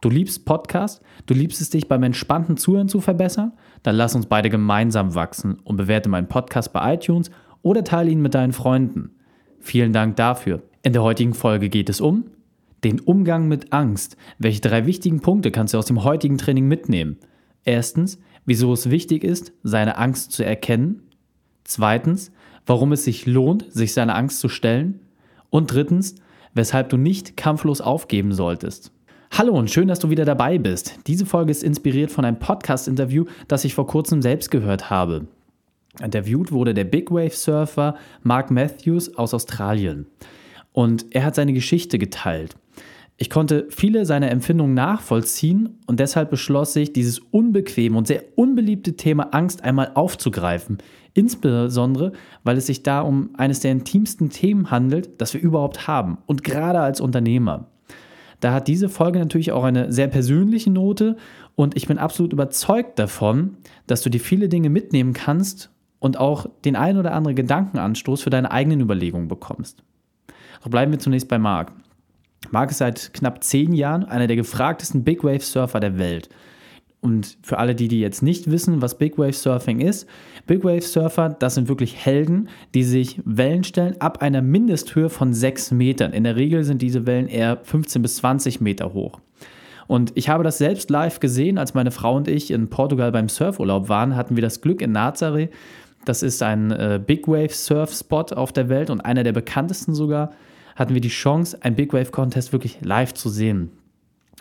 Du liebst Podcast? Du liebst es, dich beim entspannten Zuhören zu verbessern? Dann lass uns beide gemeinsam wachsen und bewerte meinen Podcast bei iTunes oder teile ihn mit deinen Freunden. Vielen Dank dafür. In der heutigen Folge geht es um den Umgang mit Angst. Welche drei wichtigen Punkte kannst du aus dem heutigen Training mitnehmen? Erstens, wieso es wichtig ist, seine Angst zu erkennen. Zweitens, warum es sich lohnt, sich seiner Angst zu stellen. Und drittens, weshalb du nicht kampflos aufgeben solltest. Hallo und schön, dass du wieder dabei bist. Diese Folge ist inspiriert von einem Podcast-Interview, das ich vor kurzem selbst gehört habe. Interviewt wurde der Big Wave Surfer Mark Matthews aus Australien. Und er hat seine Geschichte geteilt. Ich konnte viele seiner Empfindungen nachvollziehen und deshalb beschloss ich, dieses unbequeme und sehr unbeliebte Thema Angst einmal aufzugreifen. Insbesondere, weil es sich da um eines der intimsten Themen handelt, das wir überhaupt haben und gerade als Unternehmer. Da hat diese Folge natürlich auch eine sehr persönliche Note und ich bin absolut überzeugt davon, dass du dir viele Dinge mitnehmen kannst und auch den ein oder anderen Gedankenanstoß für deine eigenen Überlegungen bekommst. Doch bleiben wir zunächst bei Marc. Marc ist seit knapp zehn Jahren einer der gefragtesten Big Wave Surfer der Welt. Und für alle, die, die jetzt nicht wissen, was Big Wave Surfing ist, Big Wave Surfer, das sind wirklich Helden, die sich Wellen stellen ab einer Mindesthöhe von 6 Metern. In der Regel sind diese Wellen eher 15 bis 20 Meter hoch. Und ich habe das selbst live gesehen, als meine Frau und ich in Portugal beim Surfurlaub waren, hatten wir das Glück in Nazaré. Das ist ein äh, Big Wave Surf Spot auf der Welt und einer der bekanntesten sogar. Hatten wir die Chance, ein Big Wave Contest wirklich live zu sehen.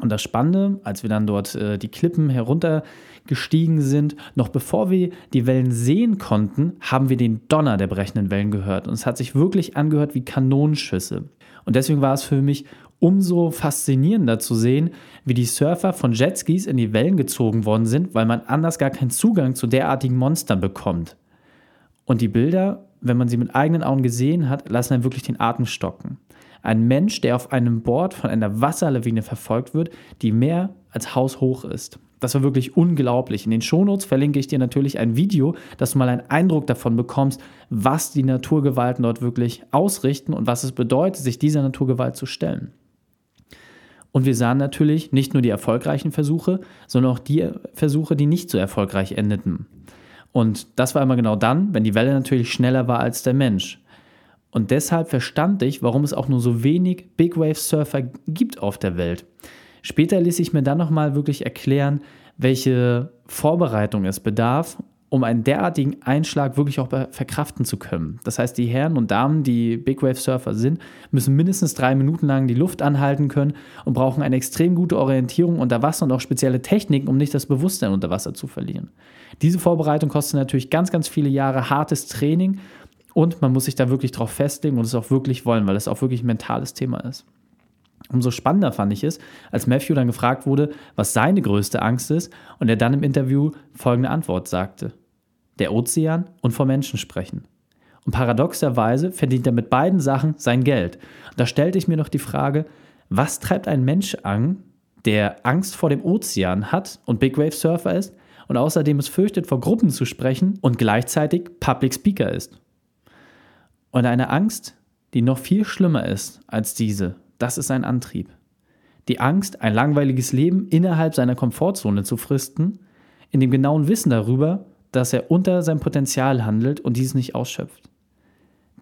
Und das Spannende, als wir dann dort äh, die Klippen heruntergestiegen sind, noch bevor wir die Wellen sehen konnten, haben wir den Donner der brechenden Wellen gehört. Und es hat sich wirklich angehört wie Kanonenschüsse. Und deswegen war es für mich umso faszinierender zu sehen, wie die Surfer von Jetskis in die Wellen gezogen worden sind, weil man anders gar keinen Zugang zu derartigen Monstern bekommt. Und die Bilder, wenn man sie mit eigenen Augen gesehen hat, lassen dann wirklich den Atem stocken. Ein Mensch, der auf einem Board von einer Wasserlawine verfolgt wird, die mehr als haushoch ist. Das war wirklich unglaublich. In den Shownotes verlinke ich dir natürlich ein Video, dass du mal einen Eindruck davon bekommst, was die Naturgewalten dort wirklich ausrichten und was es bedeutet, sich dieser Naturgewalt zu stellen. Und wir sahen natürlich nicht nur die erfolgreichen Versuche, sondern auch die Versuche, die nicht so erfolgreich endeten. Und das war immer genau dann, wenn die Welle natürlich schneller war als der Mensch. Und deshalb verstand ich, warum es auch nur so wenig Big Wave Surfer gibt auf der Welt. Später ließ ich mir dann nochmal wirklich erklären, welche Vorbereitung es bedarf, um einen derartigen Einschlag wirklich auch verkraften zu können. Das heißt, die Herren und Damen, die Big Wave Surfer sind, müssen mindestens drei Minuten lang die Luft anhalten können und brauchen eine extrem gute Orientierung unter Wasser und auch spezielle Techniken, um nicht das Bewusstsein unter Wasser zu verlieren. Diese Vorbereitung kostet natürlich ganz, ganz viele Jahre hartes Training und man muss sich da wirklich drauf festlegen und es auch wirklich wollen, weil es auch wirklich ein mentales Thema ist. Umso spannender fand ich es, als Matthew dann gefragt wurde, was seine größte Angst ist und er dann im Interview folgende Antwort sagte. Der Ozean und vor Menschen sprechen. Und paradoxerweise verdient er mit beiden Sachen sein Geld. Und da stellte ich mir noch die Frage, was treibt ein Mensch an, der Angst vor dem Ozean hat und Big Wave Surfer ist und außerdem es fürchtet, vor Gruppen zu sprechen und gleichzeitig Public Speaker ist? Und eine Angst, die noch viel schlimmer ist als diese, das ist ein Antrieb. Die Angst, ein langweiliges Leben innerhalb seiner Komfortzone zu fristen, in dem genauen Wissen darüber, dass er unter seinem Potenzial handelt und dieses nicht ausschöpft.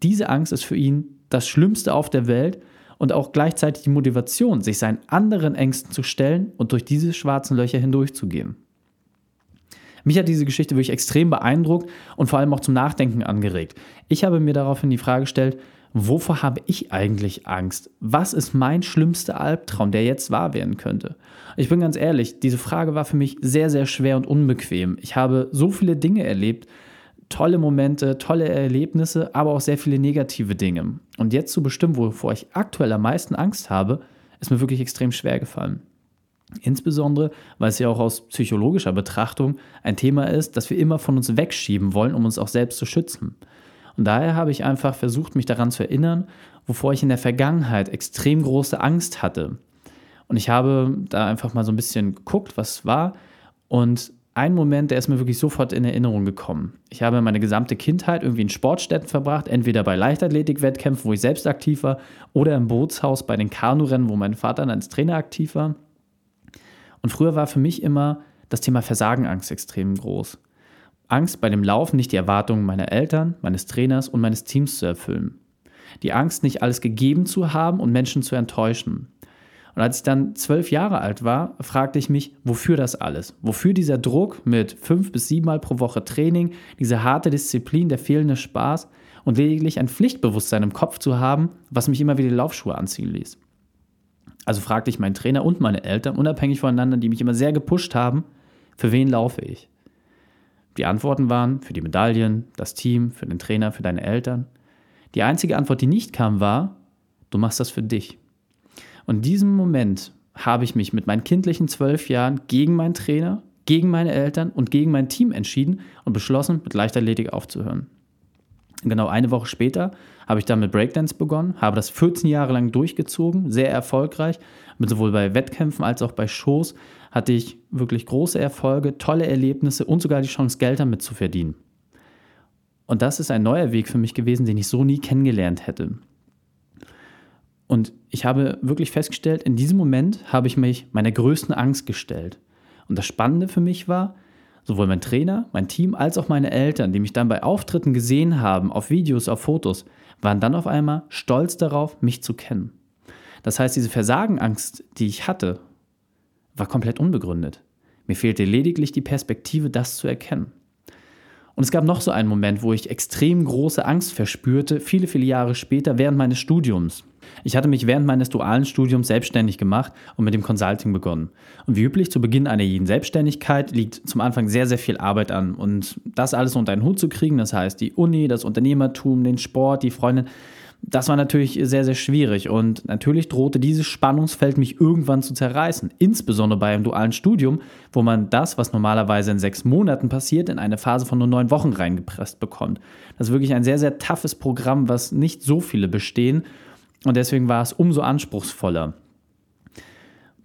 Diese Angst ist für ihn das Schlimmste auf der Welt und auch gleichzeitig die Motivation, sich seinen anderen Ängsten zu stellen und durch diese schwarzen Löcher hindurchzugehen. Mich hat diese Geschichte wirklich extrem beeindruckt und vor allem auch zum Nachdenken angeregt. Ich habe mir daraufhin die Frage gestellt, wovor habe ich eigentlich Angst? Was ist mein schlimmster Albtraum, der jetzt wahr werden könnte? Ich bin ganz ehrlich, diese Frage war für mich sehr, sehr schwer und unbequem. Ich habe so viele Dinge erlebt, tolle Momente, tolle Erlebnisse, aber auch sehr viele negative Dinge. Und jetzt zu bestimmen, wovor ich aktuell am meisten Angst habe, ist mir wirklich extrem schwer gefallen. Insbesondere, weil es ja auch aus psychologischer Betrachtung ein Thema ist, das wir immer von uns wegschieben wollen, um uns auch selbst zu schützen. Und daher habe ich einfach versucht, mich daran zu erinnern, wovor ich in der Vergangenheit extrem große Angst hatte. Und ich habe da einfach mal so ein bisschen geguckt, was war. Und ein Moment, der ist mir wirklich sofort in Erinnerung gekommen. Ich habe meine gesamte Kindheit irgendwie in Sportstätten verbracht, entweder bei Leichtathletik-Wettkämpfen, wo ich selbst aktiv war, oder im Bootshaus bei den Kanurennen, wo mein Vater dann als Trainer aktiv war. Und früher war für mich immer das Thema Versagenangst extrem groß. Angst bei dem Laufen nicht die Erwartungen meiner Eltern, meines Trainers und meines Teams zu erfüllen. Die Angst, nicht alles gegeben zu haben und Menschen zu enttäuschen. Und als ich dann zwölf Jahre alt war, fragte ich mich, wofür das alles? Wofür dieser Druck mit fünf bis sieben Mal pro Woche Training, diese harte Disziplin, der fehlende Spaß und lediglich ein Pflichtbewusstsein im Kopf zu haben, was mich immer wieder die Laufschuhe anziehen ließ. Also fragte ich meinen Trainer und meine Eltern, unabhängig voneinander, die mich immer sehr gepusht haben, für wen laufe ich? Die Antworten waren für die Medaillen, das Team, für den Trainer, für deine Eltern. Die einzige Antwort, die nicht kam, war, du machst das für dich. Und in diesem Moment habe ich mich mit meinen kindlichen zwölf Jahren gegen meinen Trainer, gegen meine Eltern und gegen mein Team entschieden und beschlossen, mit Leichtathletik aufzuhören. Genau eine Woche später habe ich dann mit Breakdance begonnen, habe das 14 Jahre lang durchgezogen, sehr erfolgreich. Sowohl bei Wettkämpfen als auch bei Shows hatte ich wirklich große Erfolge, tolle Erlebnisse und sogar die Chance, Geld damit zu verdienen. Und das ist ein neuer Weg für mich gewesen, den ich so nie kennengelernt hätte. Und ich habe wirklich festgestellt, in diesem Moment habe ich mich meiner größten Angst gestellt. Und das Spannende für mich war, sowohl mein Trainer, mein Team als auch meine Eltern, die mich dann bei Auftritten gesehen haben, auf Videos, auf Fotos, waren dann auf einmal stolz darauf, mich zu kennen. Das heißt, diese Versagenangst, die ich hatte, war komplett unbegründet. Mir fehlte lediglich die Perspektive, das zu erkennen. Und es gab noch so einen Moment, wo ich extrem große Angst verspürte, viele, viele Jahre später, während meines Studiums. Ich hatte mich während meines dualen Studiums selbstständig gemacht und mit dem Consulting begonnen. Und wie üblich zu Beginn einer jeden Selbstständigkeit liegt zum Anfang sehr, sehr viel Arbeit an. Und das alles unter einen Hut zu kriegen, das heißt die Uni, das Unternehmertum, den Sport, die Freundin, das war natürlich sehr, sehr schwierig und natürlich drohte dieses Spannungsfeld mich irgendwann zu zerreißen. Insbesondere bei einem dualen Studium, wo man das, was normalerweise in sechs Monaten passiert, in eine Phase von nur neun Wochen reingepresst bekommt. Das ist wirklich ein sehr, sehr toughes Programm, was nicht so viele bestehen und deswegen war es umso anspruchsvoller.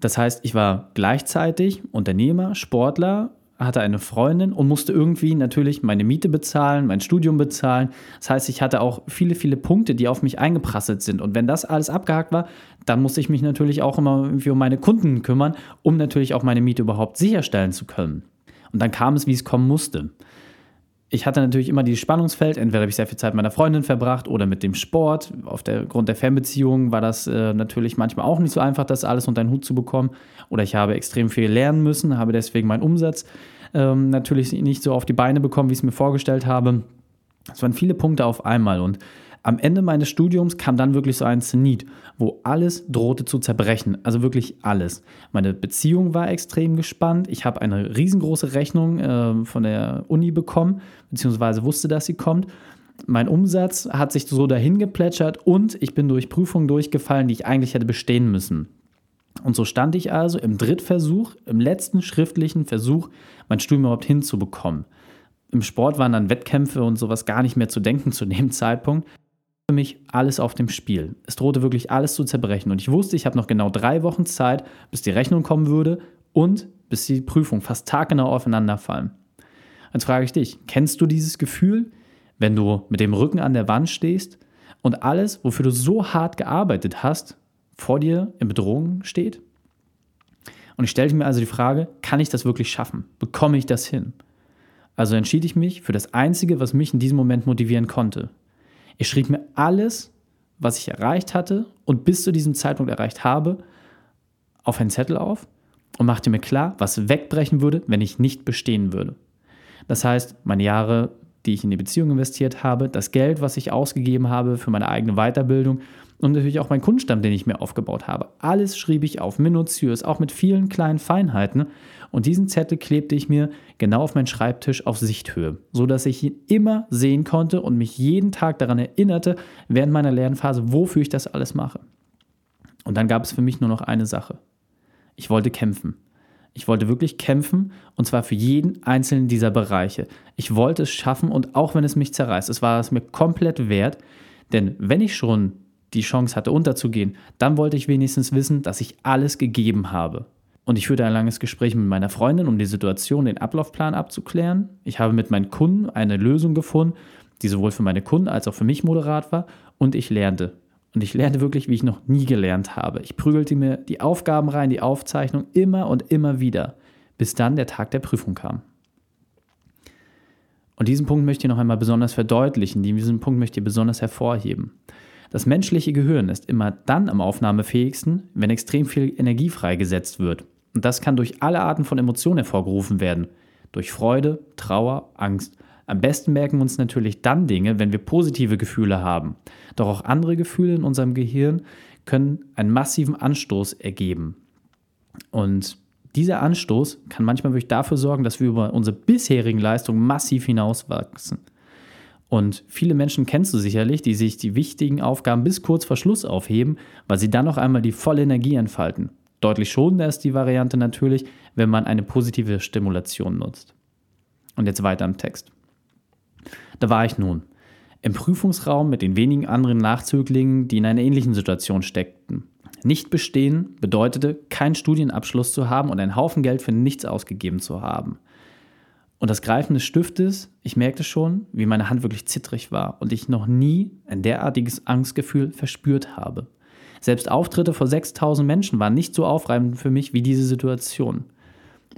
Das heißt, ich war gleichzeitig Unternehmer, Sportler, hatte eine Freundin und musste irgendwie natürlich meine Miete bezahlen, mein Studium bezahlen. Das heißt, ich hatte auch viele, viele Punkte, die auf mich eingeprasselt sind. Und wenn das alles abgehakt war, dann musste ich mich natürlich auch immer irgendwie um meine Kunden kümmern, um natürlich auch meine Miete überhaupt sicherstellen zu können. Und dann kam es, wie es kommen musste ich hatte natürlich immer dieses Spannungsfeld. Entweder habe ich sehr viel Zeit mit meiner Freundin verbracht oder mit dem Sport. Aufgrund der Fernbeziehung war das äh, natürlich manchmal auch nicht so einfach, das alles unter einen Hut zu bekommen. Oder ich habe extrem viel lernen müssen, habe deswegen meinen Umsatz ähm, natürlich nicht so auf die Beine bekommen, wie ich es mir vorgestellt habe. Es waren viele Punkte auf einmal und am Ende meines Studiums kam dann wirklich so ein Zenit, wo alles drohte zu zerbrechen. Also wirklich alles. Meine Beziehung war extrem gespannt. Ich habe eine riesengroße Rechnung äh, von der Uni bekommen, beziehungsweise wusste, dass sie kommt. Mein Umsatz hat sich so dahin geplätschert und ich bin durch Prüfungen durchgefallen, die ich eigentlich hätte bestehen müssen. Und so stand ich also im Drittversuch, im letzten schriftlichen Versuch, mein Studium überhaupt hinzubekommen. Im Sport waren dann Wettkämpfe und sowas gar nicht mehr zu denken zu dem Zeitpunkt für mich alles auf dem Spiel. Es drohte wirklich alles zu zerbrechen. Und ich wusste, ich habe noch genau drei Wochen Zeit, bis die Rechnung kommen würde und bis die Prüfung fast taggenau aufeinanderfallen. Jetzt frage ich dich, kennst du dieses Gefühl, wenn du mit dem Rücken an der Wand stehst und alles, wofür du so hart gearbeitet hast, vor dir in Bedrohung steht? Und ich stellte mir also die Frage, kann ich das wirklich schaffen? Bekomme ich das hin? Also entschied ich mich für das Einzige, was mich in diesem Moment motivieren konnte, ich schrieb mir alles, was ich erreicht hatte und bis zu diesem Zeitpunkt erreicht habe, auf einen Zettel auf und machte mir klar, was wegbrechen würde, wenn ich nicht bestehen würde. Das heißt, meine Jahre, die ich in die Beziehung investiert habe, das Geld, was ich ausgegeben habe für meine eigene Weiterbildung und natürlich auch mein Kundenstamm, den ich mir aufgebaut habe. Alles schrieb ich auf, minutiös, auch mit vielen kleinen Feinheiten. Und diesen Zettel klebte ich mir genau auf meinen Schreibtisch auf Sichthöhe, sodass ich ihn immer sehen konnte und mich jeden Tag daran erinnerte, während meiner Lernphase, wofür ich das alles mache. Und dann gab es für mich nur noch eine Sache. Ich wollte kämpfen. Ich wollte wirklich kämpfen und zwar für jeden einzelnen dieser Bereiche. Ich wollte es schaffen und auch wenn es mich zerreißt, es war es mir komplett wert, denn wenn ich schon die Chance hatte unterzugehen, dann wollte ich wenigstens wissen, dass ich alles gegeben habe. Und ich führte ein langes Gespräch mit meiner Freundin, um die Situation, den Ablaufplan abzuklären. Ich habe mit meinen Kunden eine Lösung gefunden, die sowohl für meine Kunden als auch für mich moderat war. Und ich lernte. Und ich lernte wirklich, wie ich noch nie gelernt habe. Ich prügelte mir die Aufgaben rein, die Aufzeichnung immer und immer wieder, bis dann der Tag der Prüfung kam. Und diesen Punkt möchte ich noch einmal besonders verdeutlichen, diesen Punkt möchte ich besonders hervorheben. Das menschliche Gehirn ist immer dann am aufnahmefähigsten, wenn extrem viel Energie freigesetzt wird. Und das kann durch alle Arten von Emotionen hervorgerufen werden. Durch Freude, Trauer, Angst. Am besten merken wir uns natürlich dann Dinge, wenn wir positive Gefühle haben. Doch auch andere Gefühle in unserem Gehirn können einen massiven Anstoß ergeben. Und dieser Anstoß kann manchmal wirklich dafür sorgen, dass wir über unsere bisherigen Leistungen massiv hinauswachsen. Und viele Menschen kennst du sicherlich, die sich die wichtigen Aufgaben bis kurz vor Schluss aufheben, weil sie dann noch einmal die volle Energie entfalten. Deutlich schonender ist die Variante natürlich, wenn man eine positive Stimulation nutzt. Und jetzt weiter im Text. Da war ich nun. Im Prüfungsraum mit den wenigen anderen Nachzöglingen, die in einer ähnlichen Situation steckten. Nicht bestehen bedeutete, keinen Studienabschluss zu haben und einen Haufen Geld für nichts ausgegeben zu haben. Und das Greifen des Stiftes, ich merkte schon, wie meine Hand wirklich zittrig war und ich noch nie ein derartiges Angstgefühl verspürt habe. Selbst Auftritte vor 6000 Menschen waren nicht so aufreibend für mich wie diese Situation.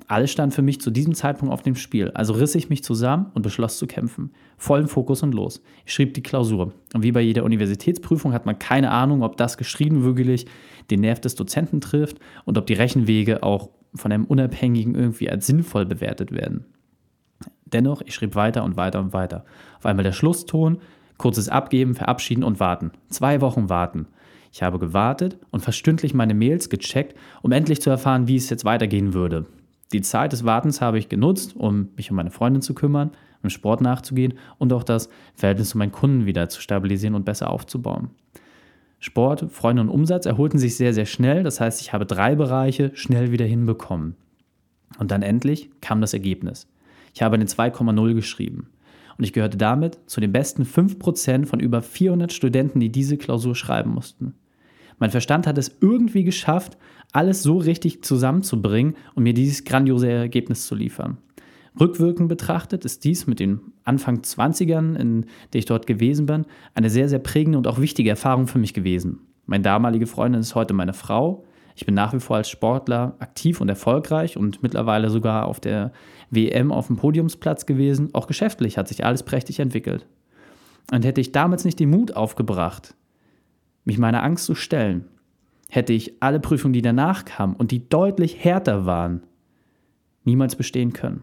Alles stand für mich zu diesem Zeitpunkt auf dem Spiel, also riss ich mich zusammen und beschloss zu kämpfen. Vollen Fokus und los. Ich schrieb die Klausur. Und wie bei jeder Universitätsprüfung hat man keine Ahnung, ob das geschrieben wirklich den Nerv des Dozenten trifft und ob die Rechenwege auch von einem Unabhängigen irgendwie als sinnvoll bewertet werden. Dennoch, ich schrieb weiter und weiter und weiter. Auf einmal der Schlusston, kurzes Abgeben, Verabschieden und Warten. Zwei Wochen warten. Ich habe gewartet und fast stündlich meine Mails gecheckt, um endlich zu erfahren, wie es jetzt weitergehen würde. Die Zeit des Wartens habe ich genutzt, um mich um meine Freundin zu kümmern, im Sport nachzugehen und auch das Verhältnis zu meinen Kunden wieder zu stabilisieren und besser aufzubauen. Sport, Freunde und Umsatz erholten sich sehr, sehr schnell. Das heißt, ich habe drei Bereiche schnell wieder hinbekommen. Und dann endlich kam das Ergebnis. Ich habe eine 2,0 geschrieben. Und ich gehörte damit zu den besten 5% von über 400 Studenten, die diese Klausur schreiben mussten. Mein Verstand hat es irgendwie geschafft, alles so richtig zusammenzubringen und mir dieses grandiose Ergebnis zu liefern. Rückwirkend betrachtet ist dies mit den Anfang 20ern, in der ich dort gewesen bin, eine sehr, sehr prägende und auch wichtige Erfahrung für mich gewesen. Meine damalige Freundin ist heute meine Frau. Ich bin nach wie vor als Sportler aktiv und erfolgreich und mittlerweile sogar auf der WM auf dem Podiumsplatz gewesen. Auch geschäftlich hat sich alles prächtig entwickelt. Und hätte ich damals nicht den Mut aufgebracht, mich meiner Angst zu stellen, hätte ich alle Prüfungen, die danach kamen und die deutlich härter waren, niemals bestehen können.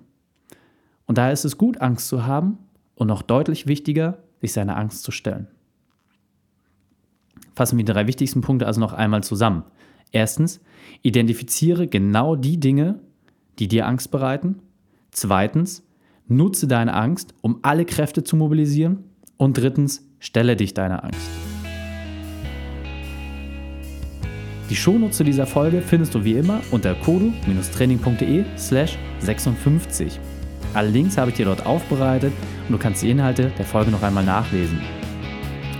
Und daher ist es gut, Angst zu haben und noch deutlich wichtiger, sich seiner Angst zu stellen. Fassen wir die drei wichtigsten Punkte also noch einmal zusammen. Erstens, identifiziere genau die Dinge, die dir Angst bereiten. Zweitens, nutze deine Angst, um alle Kräfte zu mobilisieren. Und drittens, stelle dich deiner Angst. Die Shownotes dieser Folge findest du wie immer unter kodu-training.de slash 56. Alle Links habe ich dir dort aufbereitet und du kannst die Inhalte der Folge noch einmal nachlesen.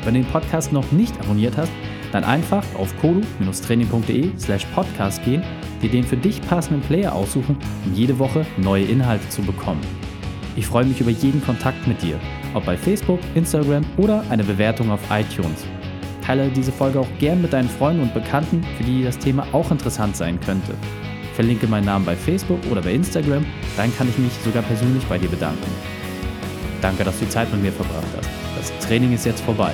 Wenn du den Podcast noch nicht abonniert hast, dann einfach auf kodu-training.de slash podcast gehen, dir den für dich passenden Player aussuchen, um jede Woche neue Inhalte zu bekommen. Ich freue mich über jeden Kontakt mit dir, ob bei Facebook, Instagram oder eine Bewertung auf iTunes. Teile diese Folge auch gern mit deinen Freunden und Bekannten, für die das Thema auch interessant sein könnte. Verlinke meinen Namen bei Facebook oder bei Instagram, dann kann ich mich sogar persönlich bei dir bedanken. Danke, dass du Zeit mit mir verbracht hast. Das Training ist jetzt vorbei.